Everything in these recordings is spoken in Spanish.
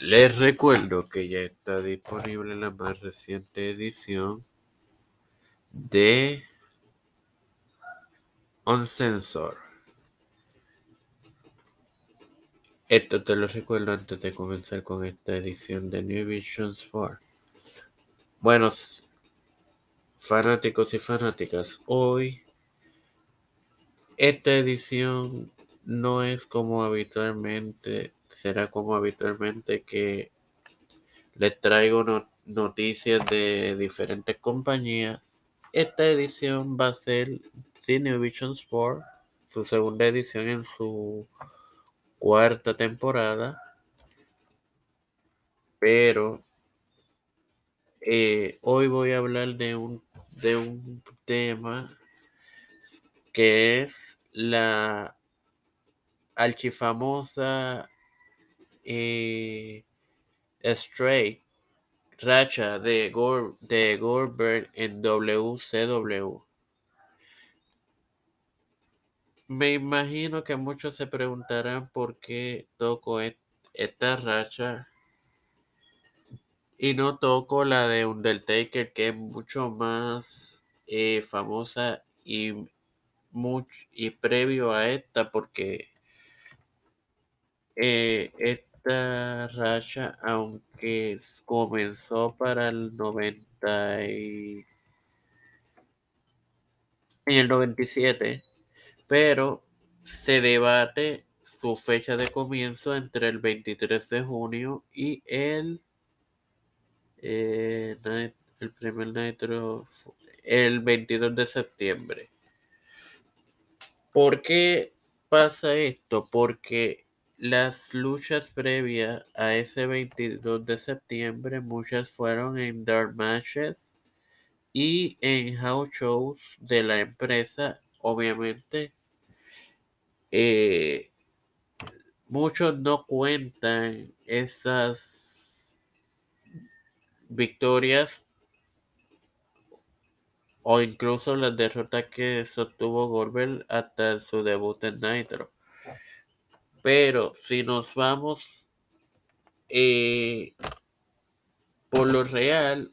Les recuerdo que ya está disponible la más reciente edición de Uncensor. Esto te lo recuerdo antes de comenzar con esta edición de New Visions 4. Buenos fanáticos y fanáticas, hoy esta edición no es como habitualmente, será como habitualmente que les traigo noticias de diferentes compañías. Esta edición va a ser Cine Vision Sport, su segunda edición en su cuarta temporada. Pero eh, hoy voy a hablar de un, de un tema que es la archifamosa eh, Stray racha de, de Goldberg en WCW. Me imagino que muchos se preguntarán por qué toco esta racha y no toco la de Undertaker, que es mucho más eh, famosa y, y previo a esta, porque eh, esta racha, aunque comenzó para el 90 y en el 97, pero se debate su fecha de comienzo entre el 23 de junio y el eh, el primer Nitro el 22 de septiembre. ¿Por qué pasa esto? Porque las luchas previas a ese 22 de septiembre, muchas fueron en dark matches y en house shows de la empresa, obviamente. Eh, muchos no cuentan esas victorias o incluso las derrotas que sostuvo Gorbel hasta su debut en Nitro. Pero si nos vamos eh, por lo real,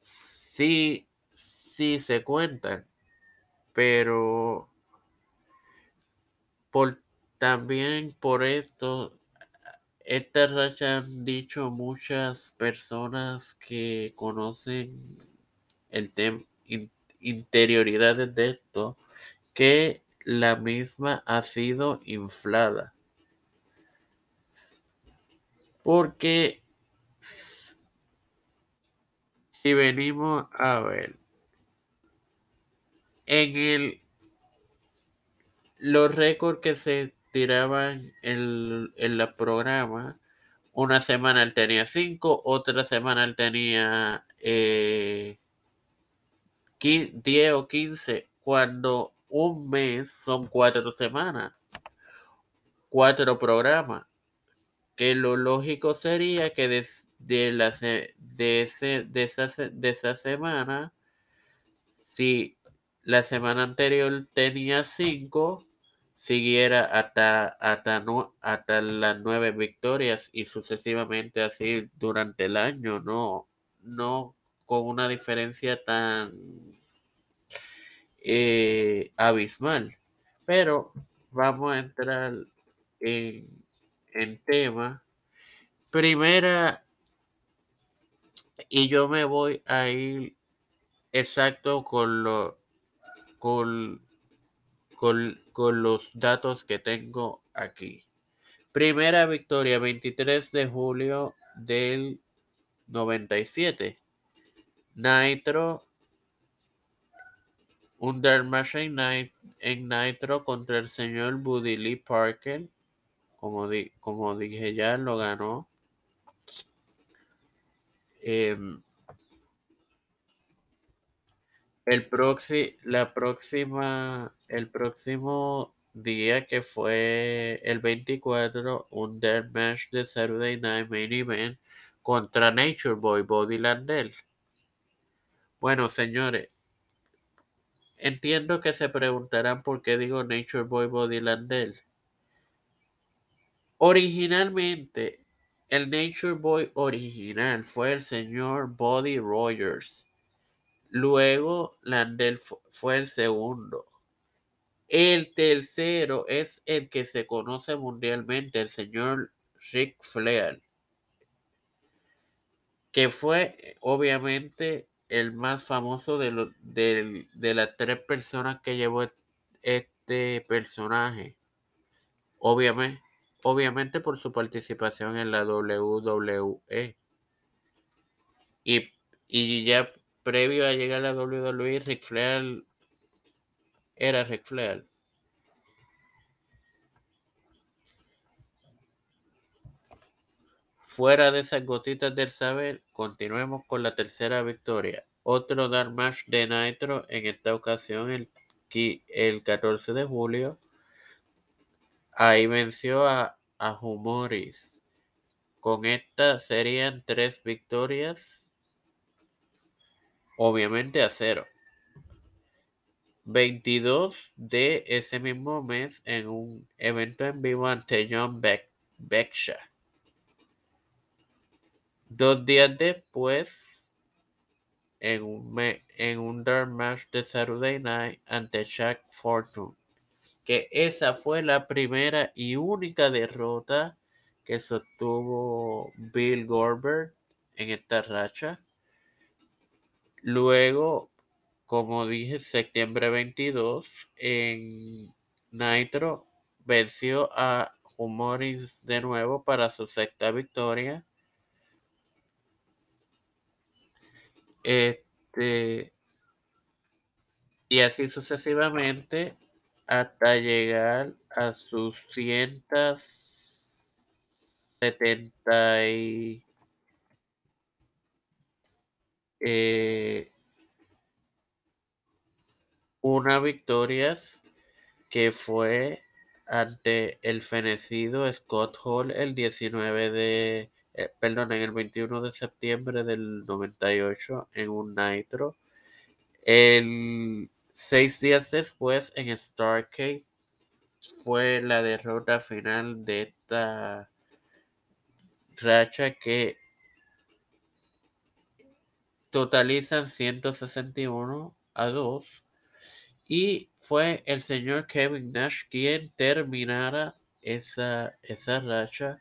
sí, sí se cuentan, pero por, también por esto, esta racha han dicho muchas personas que conocen el tema, interioridades de esto, que la misma ha sido inflada. Porque si venimos a ver, en el los récords que se tiraban en, en la programa, una semana él tenía 5, otra semana él tenía eh, 10 o 15, cuando un mes son cuatro semanas, cuatro programas, que lo lógico sería que de, la, de, ese, de, esa, de esa semana, si la semana anterior tenía cinco, siguiera hasta, hasta, hasta las nueve victorias y sucesivamente así durante el año, no, no con una diferencia tan eh, abismal. Pero vamos a entrar en, en tema. Primera, y yo me voy a ir exacto con, lo, con, con, con los datos que tengo aquí. Primera victoria, 23 de julio del 97. Nitro un Machine en Nitro contra el señor Buddy Lee Parker. Como, como dije ya, lo ganó. Em, el la próxima, el próximo día que fue el 24, un match de Saturday Night Main Event contra Nature Boy Body Landell. Bueno, señores, Entiendo que se preguntarán por qué digo Nature Boy Body Landell. Originalmente, El Nature Boy original fue el señor Buddy Rogers. Luego Landell fue el segundo. El tercero es el que se conoce mundialmente, el señor Rick Flair, que fue obviamente el más famoso de, de las tres personas que llevó este personaje. Obviamente, obviamente por su participación en la WWE. Y, y ya previo a llegar a la WWE, Ric Flair era Ric Flair. Fuera de esas gotitas del saber, continuemos con la tercera victoria. Otro Dark Match de Nitro, en esta ocasión el, el 14 de julio. Ahí venció a, a Humoris. Con esta serían tres victorias. Obviamente a cero. 22 de ese mismo mes en un evento en vivo ante John Beck, Dos días después, en un, Dark Match de Saturday Night ante Shaq Fortune, que esa fue la primera y única derrota que sostuvo Bill Goldberg en esta racha. Luego como dije, septiembre 22 en Nitro venció a Humoris de nuevo para su sexta victoria. Este y así sucesivamente hasta llegar a sus 170 y eh, una victoria que fue ante el fenecido Scott Hall el 19 de, eh, perdón, en el 21 de septiembre del 98 en un Nitro. El seis días después en Starcade fue la derrota final de esta racha que totalizan 161 a 2 y fue el señor Kevin Nash quien terminara esa, esa racha.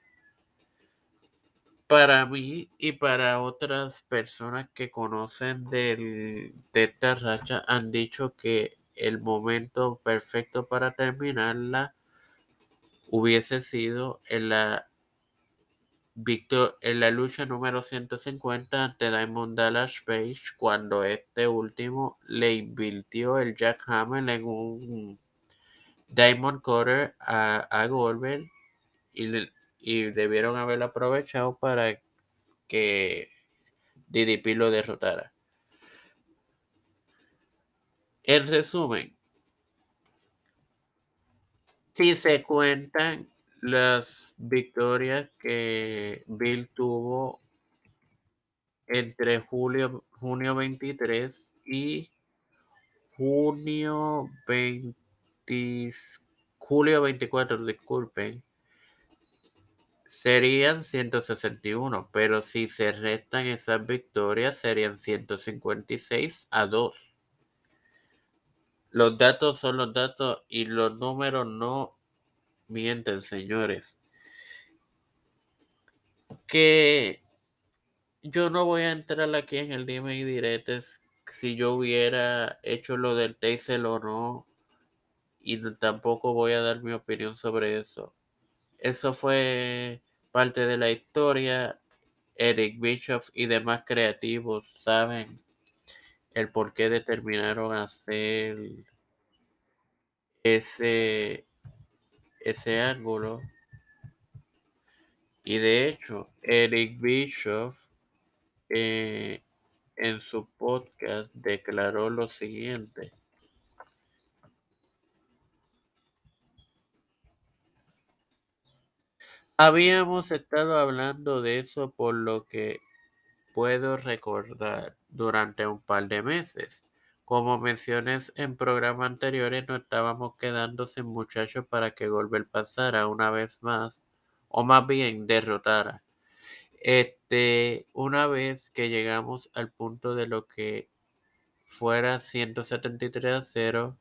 Para mí y para otras personas que conocen de esta racha han dicho que el momento perfecto para terminarla hubiese sido en la Victor en la lucha número 150 ante Diamond Dallas Page cuando este último le invirtió el Jack Hammer en un Diamond Cutter a, a Goldberg y, y debieron haberlo aprovechado para que DDP lo derrotara. En resumen, si se cuentan las victorias que Bill tuvo entre julio, junio 23 y junio 20, julio 24, disculpen, serían 161, pero si se restan esas victorias serían 156 a 2. Los datos son los datos y los números no mienten, señores. Que yo no voy a entrar aquí en el dime y diretes si yo hubiera hecho lo del Taser o no. Y tampoco voy a dar mi opinión sobre eso. Eso fue parte de la historia. Eric Bischoff y demás creativos saben el por qué determinaron hacer ese ese ángulo. Y de hecho, Eric Bischoff eh, en su podcast declaró lo siguiente. Habíamos estado hablando de eso por lo que puedo recordar durante un par de meses. Como menciones en programas anteriores, no estábamos quedando sin muchachos para que Goldberg pasara una vez más, o más bien derrotara. Este, una vez que llegamos al punto de lo que fuera 173 a 0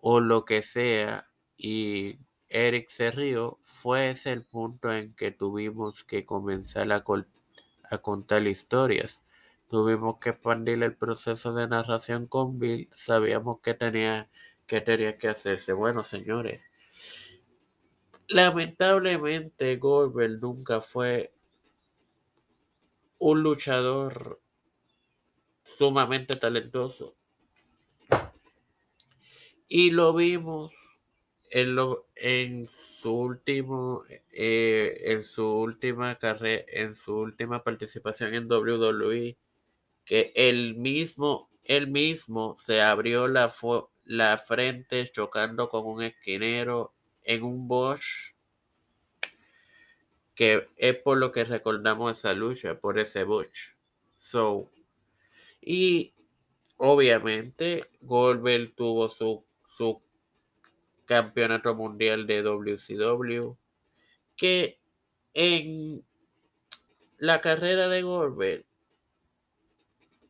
o lo que sea y Eric se rió, fue ese el punto en que tuvimos que comenzar a, contar historias. Tuvimos que expandir el proceso de narración con Bill. Sabíamos que tenía que, tenía que hacerse. Bueno, señores, lamentablemente Goldberg nunca fue un luchador sumamente talentoso. Y lo vimos en, lo, en su último eh, en su última carrera en su última participación en WWE que él mismo él mismo se abrió la, la frente chocando con un esquinero en un Bosch que es por lo que recordamos esa lucha por ese Bosch so y obviamente Goldberg tuvo su, su campeonato mundial de WCW, que en la carrera de Goldberg,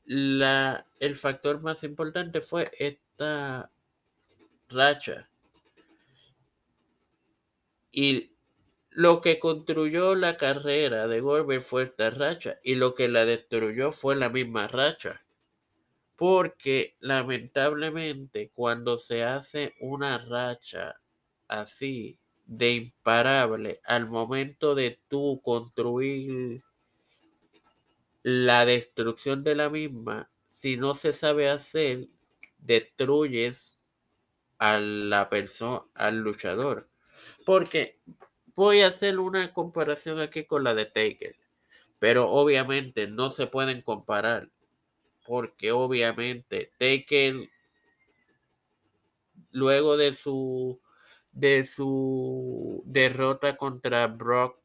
la, el factor más importante fue esta racha. Y lo que construyó la carrera de Goldberg fue esta racha. Y lo que la destruyó fue la misma racha. Porque lamentablemente cuando se hace una racha así de imparable al momento de tú construir la destrucción de la misma, si no se sabe hacer, destruyes a la persona, al luchador. Porque voy a hacer una comparación aquí con la de Taker, pero obviamente no se pueden comparar porque obviamente Taker luego de su de su derrota contra Brock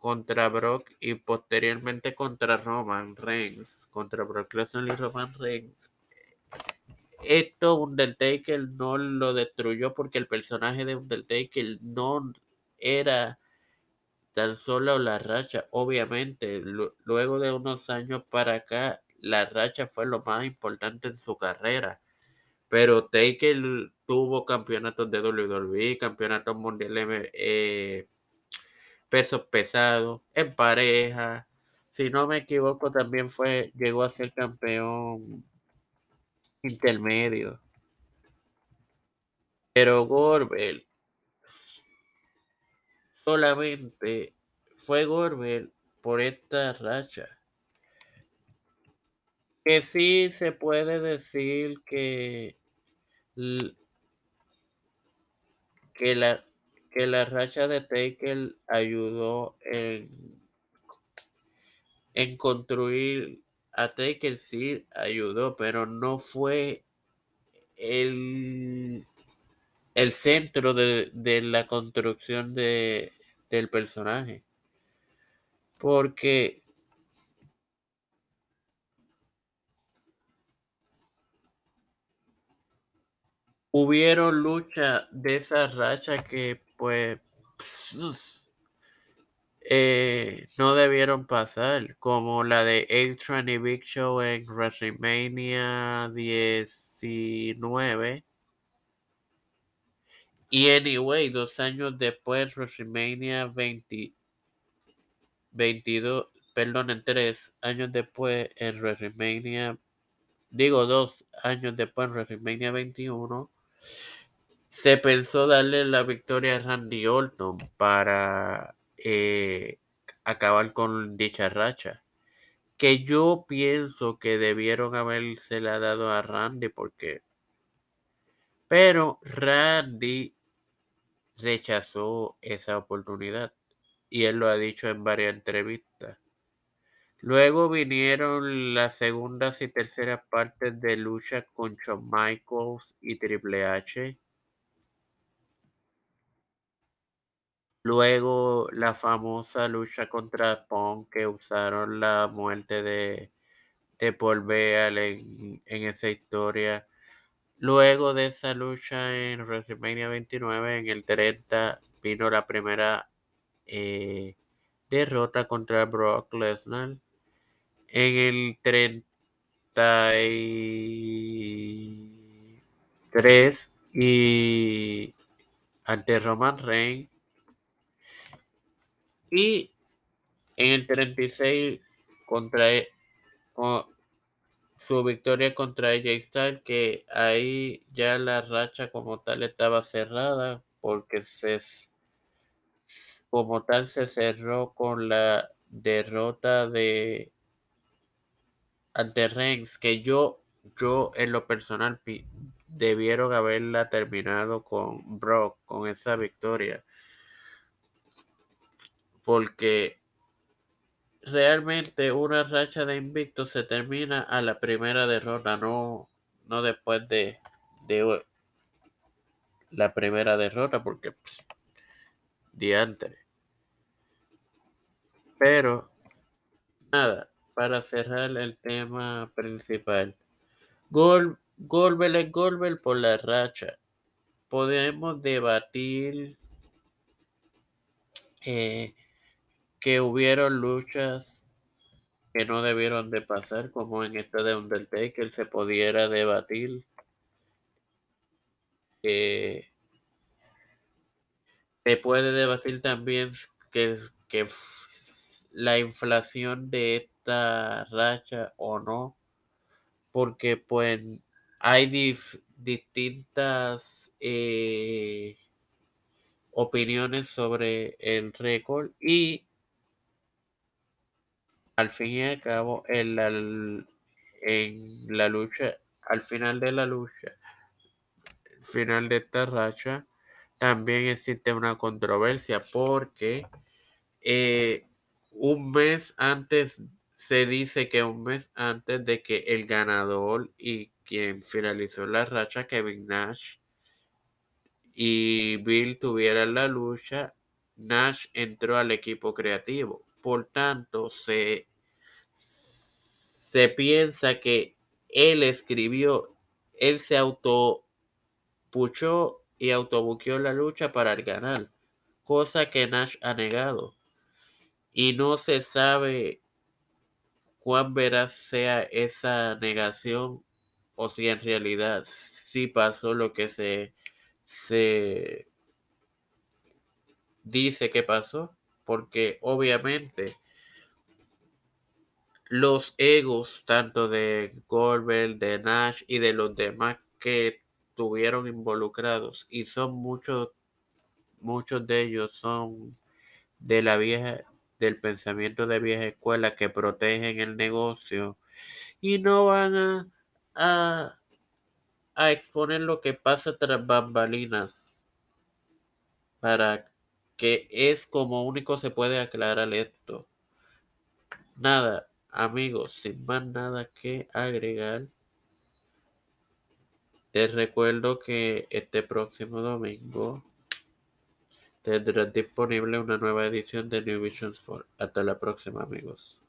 contra Brock y posteriormente contra Roman Reigns, contra Brock Lesnar y Roman Reigns. Esto Undertaker no lo destruyó porque el personaje de Undertaker no era tan solo la racha. Obviamente, luego de unos años para acá, la racha fue lo más importante en su carrera. Pero Taker tuvo campeonatos de WWE, campeonatos mundiales eh, pesos pesados, en pareja. Si no me equivoco, también fue, llegó a ser campeón intermedio. Pero Gorbel solamente fue Gorbel por esta racha que sí se puede decir que, que, la, que la racha de Taker ayudó en, en construir a Taker, sí ayudó, pero no fue el, el centro de, de la construcción de, del personaje. Porque hubieron lucha de esa racha que pues eh, no debieron pasar, como la de A-Tron y Big Show en WrestleMania 19. Y anyway, dos años después, WrestleMania 20, 22, perdón, en tres años después, en WrestleMania, digo dos años después, en WrestleMania 21, se pensó darle la victoria a Randy Orton para eh, acabar con dicha racha. Que yo pienso que debieron habérsela dado a Randy porque... Pero Randy rechazó esa oportunidad y él lo ha dicho en varias entrevistas. Luego vinieron las segundas y terceras partes de lucha con Shawn Michaels y Triple H. Luego la famosa lucha contra Punk que usaron la muerte de, de Paul Beal en, esa historia. Luego de esa lucha en WrestleMania 29, en el 30, vino la primera eh, derrota contra Brock Lesnar en el 33 y ante Roman Reigns. Y en el 36 contra con su victoria contra AJ Styles que ahí ya la racha como tal estaba cerrada porque se como tal se cerró con la derrota de ante Reigns que yo yo en lo personal debieron haberla terminado con Brock con esa victoria. Porque realmente una racha de invicto se termina a la primera derrota no no después de, de la primera derrota porque diantre. Pero nada para cerrar el tema principal. Gol, Golbel es Golbel por la racha. Podemos debatir eh, que hubieron luchas que no debieron de pasar, como en esta de Undertaker se pudiera debatir. Se puede debatir también que, que la inflación de racha o no, porque pues hay distintas eh, opiniones sobre el récord y al fin y al cabo en la, en la lucha, al final de la lucha, final de esta racha, también existe una controversia porque eh, un mes antes se dice que un mes antes de que el ganador y quien finalizó la racha, Kevin Nash, y Bill tuvieran la lucha, Nash entró al equipo creativo. Por tanto, se, se piensa que él escribió, él se autopuchó y autobuqueó la lucha para ganar, cosa que Nash ha negado. Y no se sabe cuán veraz sea esa negación o si en realidad sí pasó lo que se, se dice que pasó, porque obviamente los egos tanto de Goldberg, de Nash y de los demás que tuvieron involucrados y son muchos muchos de ellos son de la vieja del pensamiento de vieja escuela que protegen el negocio y no van a, a, exponer lo que pasa tras bambalinas para que es como único se puede aclarar esto. Nada, amigos, sin más nada que agregar. Te recuerdo que este próximo domingo tendrás disponible una nueva edición de New Vision Sport. Hasta la próxima, amigos.